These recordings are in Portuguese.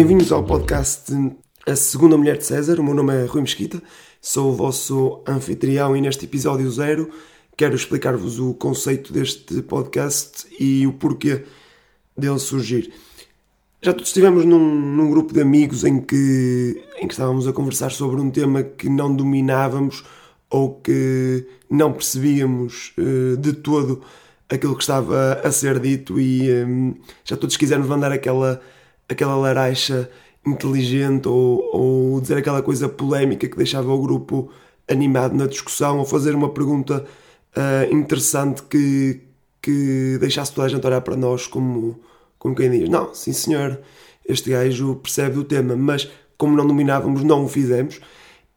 Bem-vindos ao podcast A Segunda Mulher de César. O meu nome é Rui Mesquita, sou o vosso anfitrião e neste episódio zero quero explicar-vos o conceito deste podcast e o porquê dele surgir. Já todos estivemos num, num grupo de amigos em que, em que estávamos a conversar sobre um tema que não dominávamos ou que não percebíamos uh, de todo aquilo que estava a ser dito e um, já todos quisermos mandar aquela, aquela laraixa inteligente ou, ou dizer aquela coisa polémica que deixava o grupo animado na discussão ou fazer uma pergunta uh, interessante que, que deixasse toda a gente olhar para nós como, como quem diz: Não, sim senhor, este gajo percebe o tema, mas como não dominávamos, não o fizemos.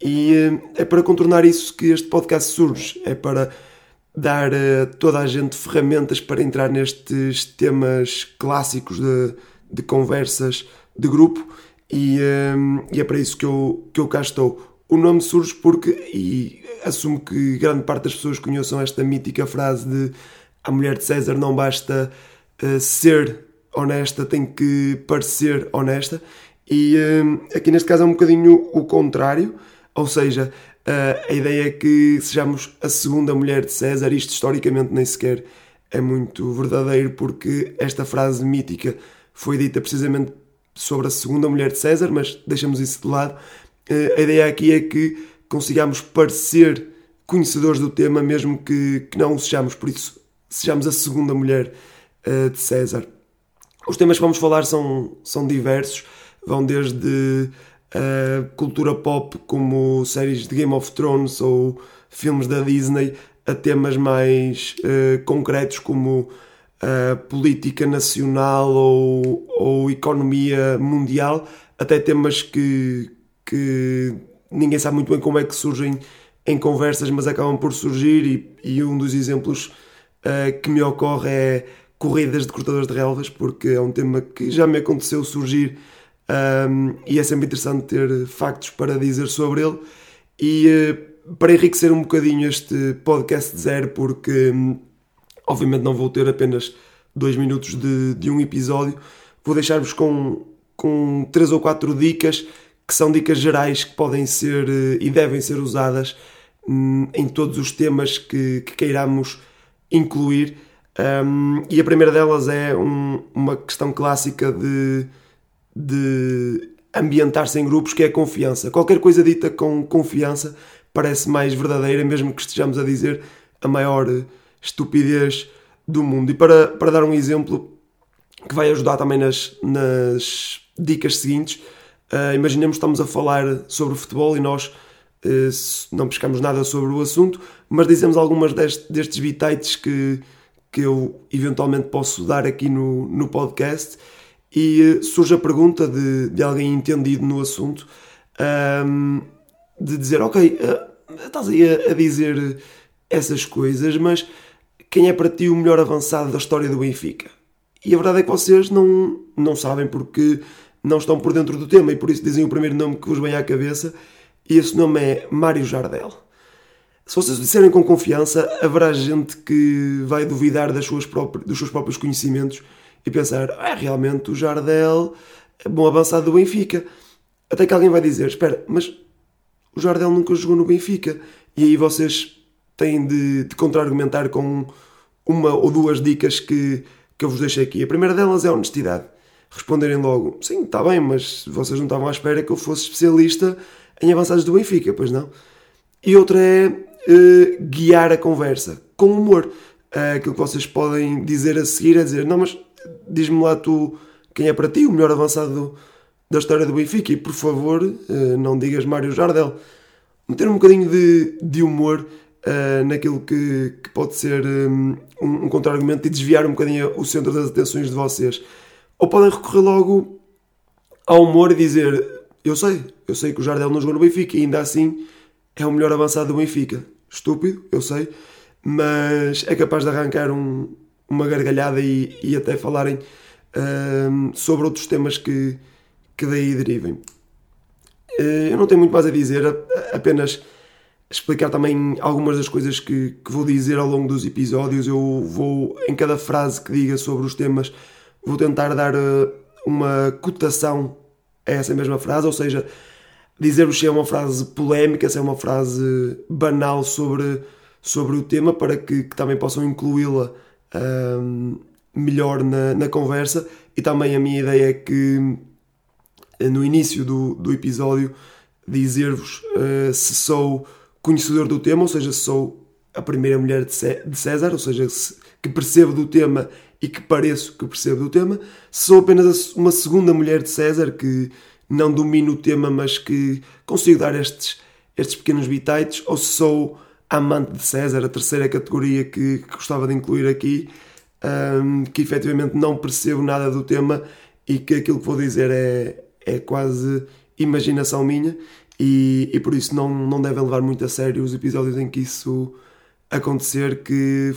E uh, é para contornar isso que este podcast surge, é para dar a toda a gente ferramentas para entrar nestes temas clássicos de, de conversas de grupo e, um, e, é para isso que eu, que eu cá estou. O nome surge porque, e assumo que grande parte das pessoas conheçam esta mítica frase de a mulher de César não basta uh, ser honesta, tem que parecer honesta. E um, aqui neste caso é um bocadinho o contrário, ou seja, Uh, a ideia é que sejamos a segunda mulher de César. Isto historicamente nem sequer é muito verdadeiro, porque esta frase mítica foi dita precisamente sobre a segunda mulher de César, mas deixamos isso de lado. Uh, a ideia aqui é que consigamos parecer conhecedores do tema, mesmo que, que não o sejamos, por isso sejamos a segunda mulher uh, de César. Os temas que vamos falar são, são diversos, vão desde uh, cultura pop como séries de Game of Thrones ou filmes da Disney a temas mais uh, concretos como uh, política nacional ou, ou economia mundial, até temas que, que ninguém sabe muito bem como é que surgem em conversas, mas acabam por surgir e, e um dos exemplos uh, que me ocorre é corridas de cortadores de relvas, porque é um tema que já me aconteceu surgir um, e é sempre interessante ter factos para dizer sobre ele. E uh, para enriquecer um bocadinho este podcast zero, porque um, obviamente não vou ter apenas dois minutos de, de um episódio, vou deixar-vos com, com três ou quatro dicas que são dicas gerais que podem ser uh, e devem ser usadas um, em todos os temas que, que queiramos incluir. Um, e a primeira delas é um, uma questão clássica de de ambientar-se em grupos, que é a confiança. Qualquer coisa dita com confiança parece mais verdadeira, mesmo que estejamos a dizer a maior estupidez do mundo. E para, para dar um exemplo que vai ajudar também nas, nas dicas seguintes, uh, imaginemos que estamos a falar sobre futebol e nós uh, não pescamos nada sobre o assunto, mas dizemos algumas deste, destes bitites que, que eu eventualmente posso dar aqui no, no podcast e eh, surge a pergunta de, de alguém entendido no assunto um, de dizer: Ok, uh, estás aí a, a, dizer essas coisas, mas quem é para ti o melhor avançado da história do Benfica? E a verdade é que vocês não, não sabem porque não estão por dentro do tema e por isso dizem o primeiro nome que vos vem à cabeça e esse nome é Mário Jardel. Se vocês disserem com confiança, haverá gente que vai duvidar das suas próprias, dos seus próprios conhecimentos e pensar, ah, realmente o Jardel é bom avançado do Benfica. Até que alguém vai dizer, espera, mas o Jardel nunca jogou no Benfica. E aí vocês têm de, de contra-argumentar com uma ou duas dicas que, que eu vos deixei aqui. A primeira delas é a honestidade. Responderem logo, sim, está bem, mas vocês não estavam à espera que eu fosse especialista em avançados do Benfica, pois não? E outra é uh, guiar a conversa com humor. Uh, aquilo que vocês podem dizer a seguir é dizer, não, mas diz-me lá tu quem é para ti o melhor avançado da história do Benfica e por favor eh, não digas Mário Jardel. Meter um bocadinho de, de humor uh, naquilo que, que, pode ser um, um contra-argumento e desviar um bocadinho o centro das atenções de vocês. Ou podem recorrer logo ao humor e dizer: Eu sei, eu sei que o Jardel não jogou no Benfica e ainda assim é o melhor avançado do Benfica. Estúpido, eu sei, mas é capaz de arrancar um, uma gargalhada e, e até falarem uh, sobre outros temas que, que daí derivem. Uh, eu não tenho muito mais a dizer, apenas explicar também algumas das coisas que, que, vou dizer ao longo dos episódios. Eu vou, em cada frase que diga sobre os temas, vou tentar dar uh, uma cotação essa mesma frase, ou seja, dizer-vos se é uma frase polémica, se é uma frase banal sobre, sobre o tema, para que, que também possam incluí-la um, melhor na, na conversa. E também a minha ideia é que no início do, do episódio dizer-vos uh, se sou conhecedor do tema, ou seja, se sou a primeira mulher de, César, ou seja, se, que percebo do tema e que pareço que percebo do tema, sou apenas uma segunda mulher de César que não domino o tema, mas que consigo dar estes, estes pequenos bitites, ou se sou amante de César, a terceira categoria que, que gostava de incluir aqui, um, que efetivamente não percebo nada do tema e que aquilo que vou dizer é, é quase imaginação minha e, e por isso não, não devem levar muito a sério os episódios em que isso acontecer, que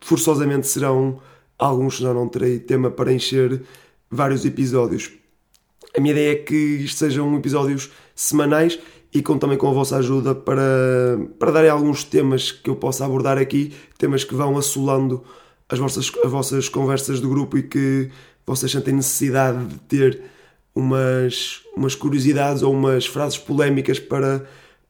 forçosamente serão alguns, já não terei tema para encher vários episódios. A minha ideia é que isto sejam episódios semanais e conto também com a vossa ajuda para, para darem alguns temas que eu possa abordar aqui, temas que vão assolando as vossas, as vossas conversas do grupo e que vocês sentem necessidade de ter umas, umas curiosidades ou umas frases polémicas para,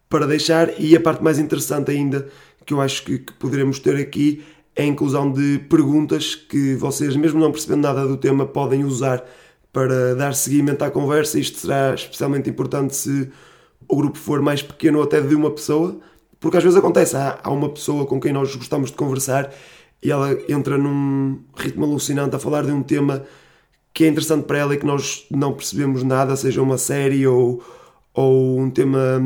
para deixar. E a parte mais interessante ainda que eu acho que, que poderemos ter aqui é a inclusão de perguntas que vocês, mesmo não percebendo nada do tema, podem usar para dar seguimento à conversa. Isto será especialmente importante se o grupo for mais pequeno até de uma pessoa, porque às vezes acontece, há, há uma pessoa com quem nós gostamos de conversar e ela entra num ritmo alucinante a falar de um tema que é interessante para ela e que nós não percebemos nada, seja uma série ou, ou um tema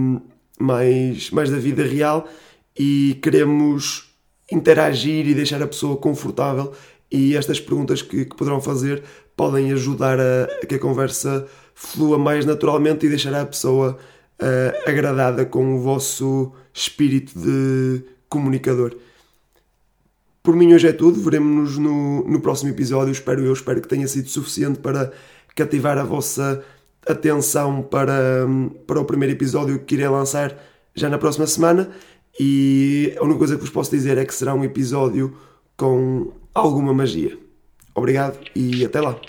mais, mais da vida real, e queremos interagir e deixar a pessoa confortável. E estas perguntas que, que poderão fazer podem ajudar a, a, que a conversa flua mais naturalmente e deixar a pessoa uh, agradada com o vosso espírito de comunicador. Por mim hoje é tudo, veremos-nos no, no próximo episódio, espero eu, espero que tenha sido suficiente para cativar a vossa atenção para, para o primeiro episódio que irei lançar já na próxima semana e a única coisa que vos posso dizer é que será um episódio com alguma magia. Obrigado e até lá!